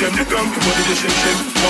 dance. Them they come, body they shake, shake,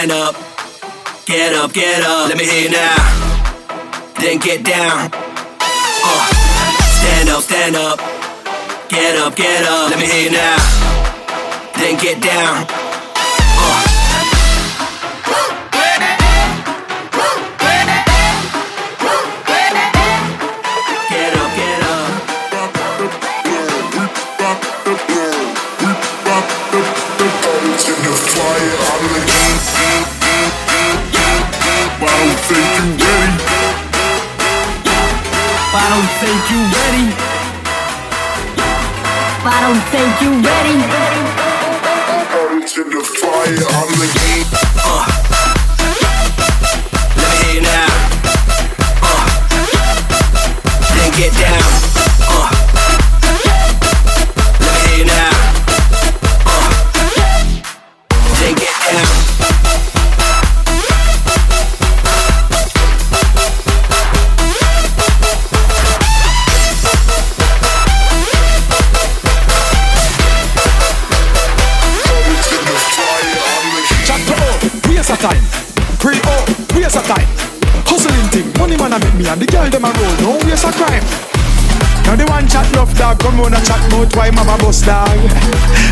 stand up. Get up, get up. Let me hear you now. Then get down. Uh, stand up, stand up. Get up, get up. Let me hear you now. Then get down. And chat mouth, why mama bust dog.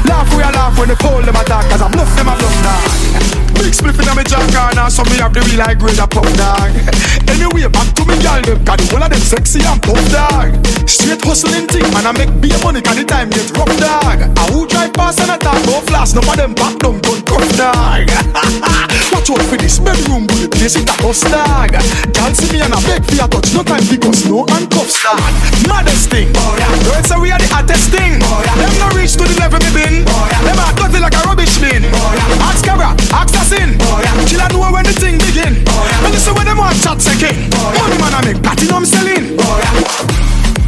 laugh we a laugh when the pole them attack, cause I'm bluff them a love dog. Big spliff inna me jaw corner, so me have the real high grade of pop dog. Anyway, back to me gal them, cause the whole of them sexy and pop dog. Straight hustling thing, man, I make beer money, cause the time get rough dog. I who drive past and I talk no flash, no of them back down gun cuff dog. Watch out for this bedroom, bullet place it a bust dog. Girl see me and I beg for a touch, no time because no handcuffs dog. Maddest thing, oh, yeah. Girls say we are the hottest thing. Oh, yeah. Them no reach to the level me been. Oh, yeah. Them are dirty like a rubbish bin. Oh, yeah. Ask Cabra, ask assassin. Oh, yeah. She'll know when the thing begin. Yeah. And listen when them want chat second. Money man I make platinum selling.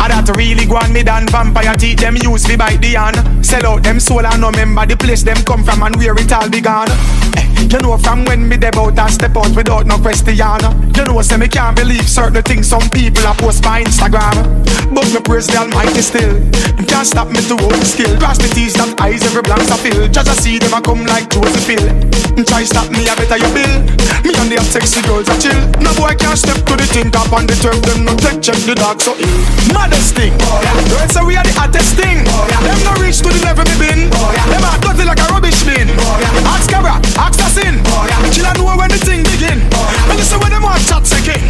I that really go on me than vampire teeth them use me bite the hand. Sell out them soul and no member the place them come from and where it all began. Eh, you know from when me dey out and step out without no question. You know say me can't believe certain things some people a post by Instagram. But me praise the Almighty still. Them can't stop me to hold skill. Cross the T's that eyes every blank I feel. Just I see them a come like Joseph Hill. Try stop me I better you bill. Me and the sexy girls a chill. No boy can't step to the thing top on the turf. Them no take check the dog so ill. Maddest thing. Girls say we are the hottest thing. Them no reach to the level me been. Them are dirty like a rubbish bin. Ask Cabra, ask Assassin. Yeah. Chill and know when the thing begin. And listen when them want chat second.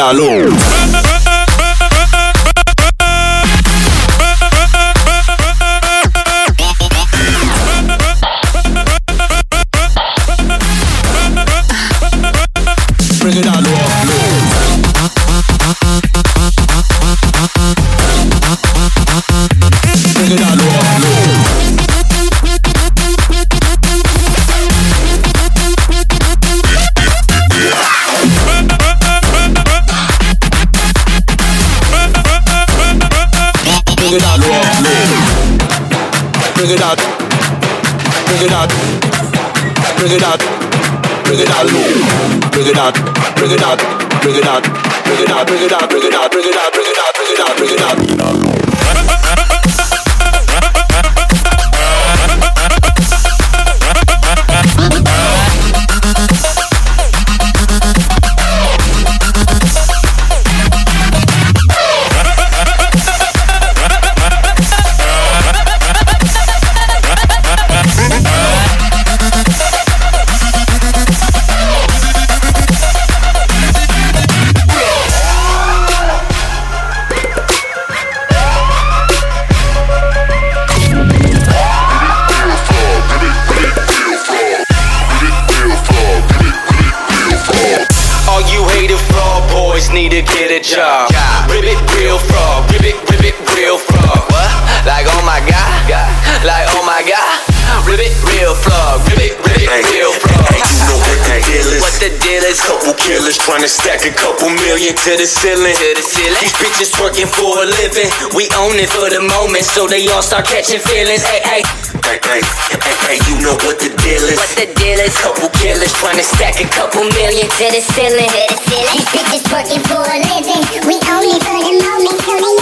General bring it out, bring it out, bring it out, bring it out, bring it out, bring it out, bring it out, bring it out. Couple killers trying to stack a couple million to the ceiling. To the ceiling. These bitches working for a living. We own it for the moment, so they all start catching feelings. Hey, hey. Hey, hey, hey, hey, you know what the deal is. What the deal is? Couple killers trying to stack a couple million to the ceiling. To the ceiling. These bitches working for a living. We own it for the moment, so they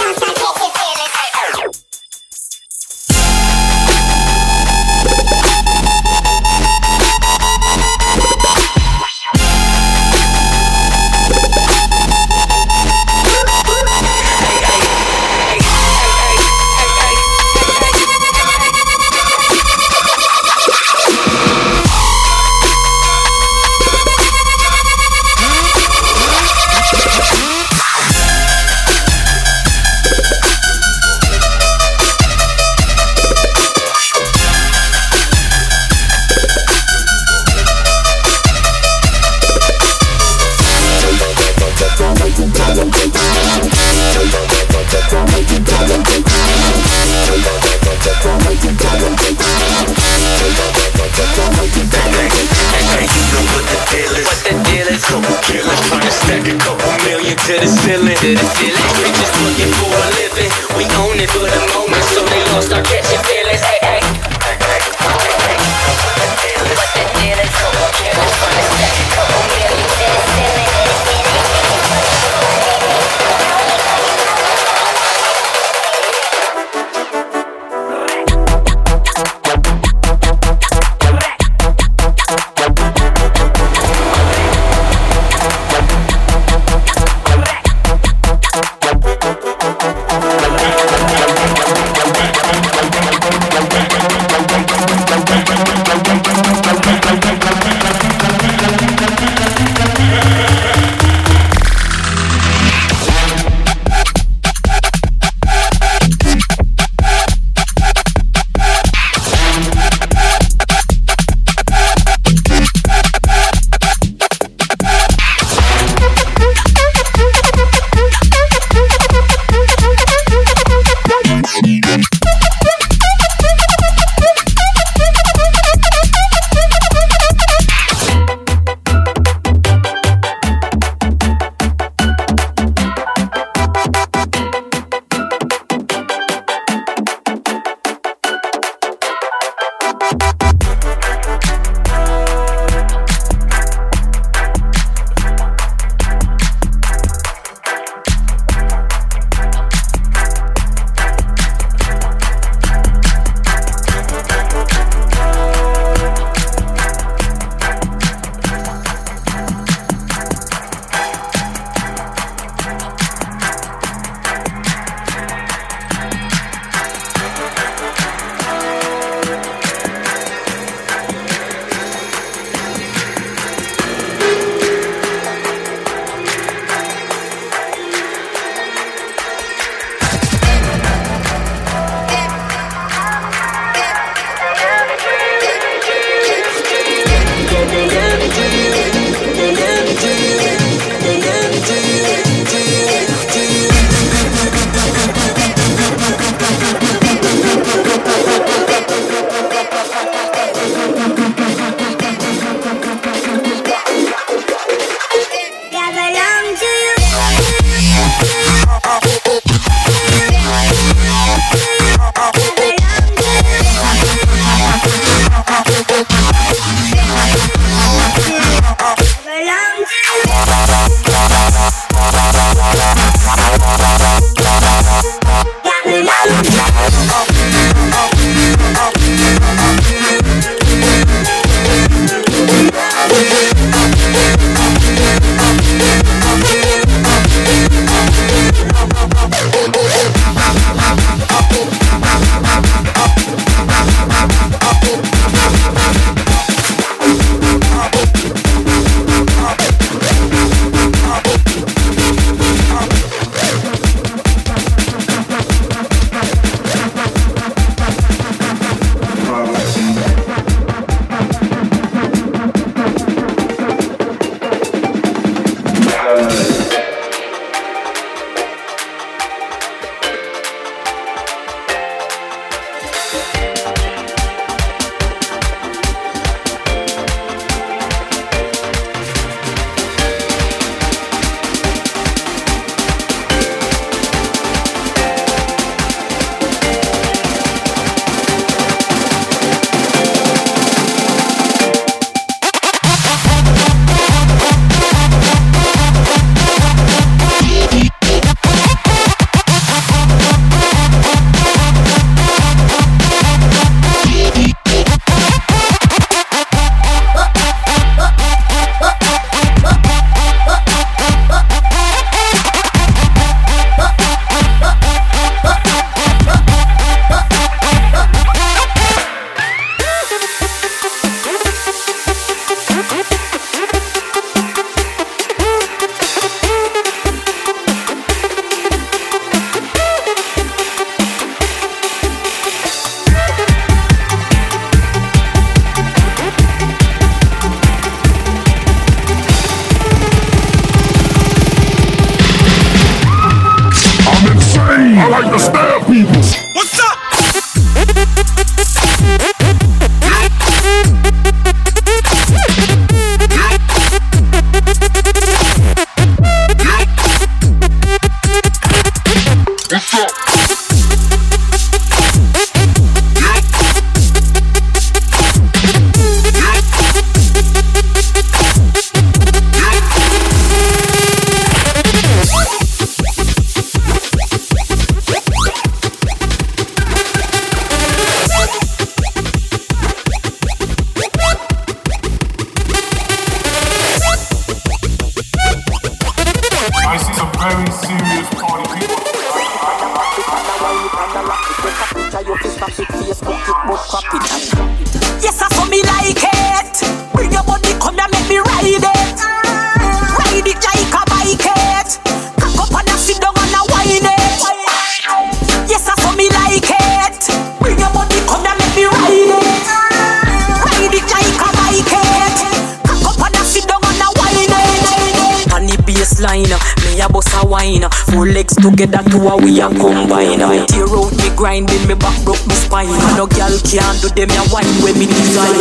together, two a we a combine. Tear out me grinding, me back broke me spine. No girl can do them a wine when me design.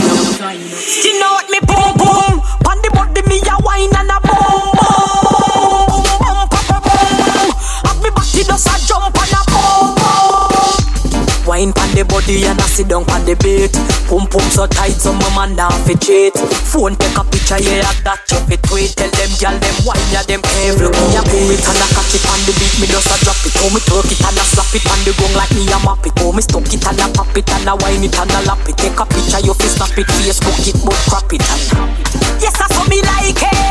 Skin out me boom boom, on the body me a wine and a boom. The body and I sit down on the beat. Pum pum so tight, so my man now fi cheat. Phone take a picture, yeah, that you fi tweet. Tell them gyal them wine, yeah, them cave. Look me a pull it and I catch it on the beat. Me just a drop it, oh me twerk it and I slap it on the gong like me a map it. Oh me stuck it and I pop it and I wine it and I lap it. Take a picture, you fi snap it, Facebook it, but crap it and Yes, I saw me like it.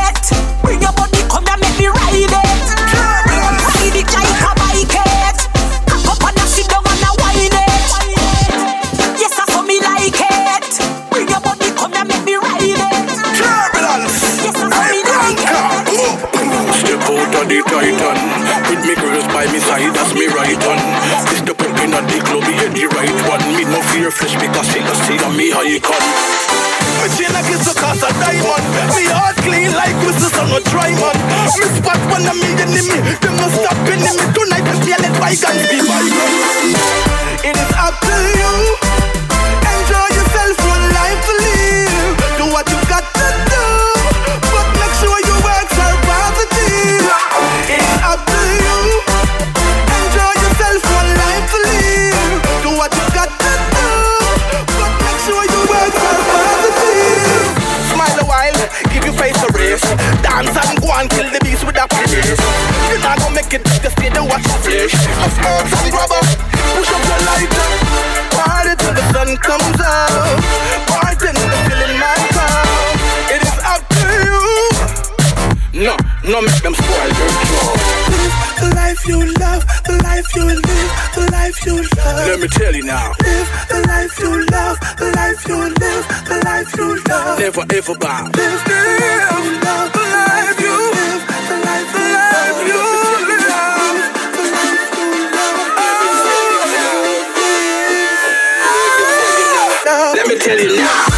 The titan. With me girls by me side, that's me right on. This the pump in the club, yeah, the right one. Me no fear fresh because the see on me icon Me chain a kiss the cost a diamond. Me heart clean like whistles on a dry man Me spot one of me Them no stop enemy. Tonight we feel it bygones be bygones It is up to you. Enjoy yourself, one life to live. Do what you got face You're not gonna make it, just stay to watch the flesh Of herbs and rubber, push up your lighter Party till the sun comes out. Party till the feeling might come. It is up to you. No, no make them spoil your job Live the life you love, the life you live, the life you love. Let me tell you now. Live the life you love, the life you live, the life you love. Never ever bow Live, live, love, the life you tell it now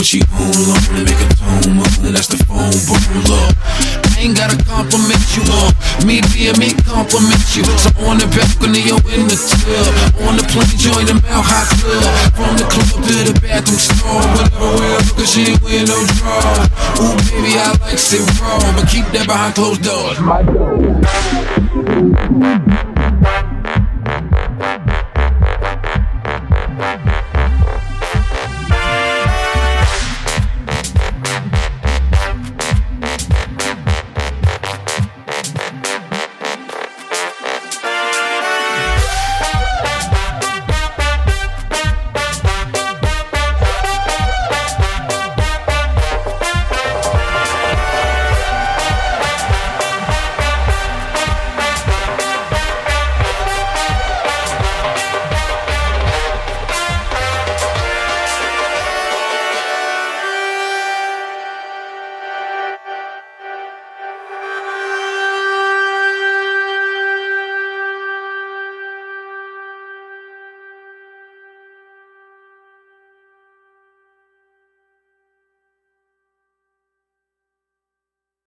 when she home alone make a tone, moan. That's the phone, boom, look. I ain't gotta compliment you on me being me compliment you. So on the balcony or in the tub, on the plane, join the Mount High Club. From the club to the bathroom stall, whatever, wherever, cause she ain't wearing no draw. Ooh, baby, I like it raw, but keep that behind closed doors. My door.